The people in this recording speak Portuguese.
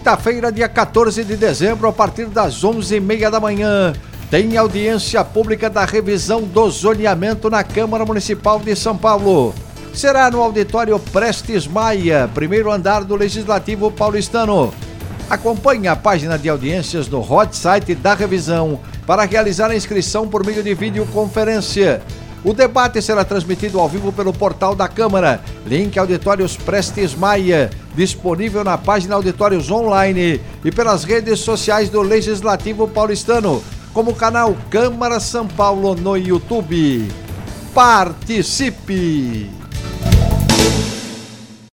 Quinta-feira, dia 14 de dezembro, a partir das 11h30 da manhã, tem audiência pública da revisão do zoneamento na Câmara Municipal de São Paulo. Será no auditório Prestes Maia, primeiro andar do Legislativo Paulistano. Acompanhe a página de audiências no hot site da revisão para realizar a inscrição por meio de videoconferência. O debate será transmitido ao vivo pelo portal da Câmara. Link Auditórios Prestes Maia, disponível na página Auditórios Online e pelas redes sociais do Legislativo Paulistano, como o canal Câmara São Paulo no YouTube. Participe!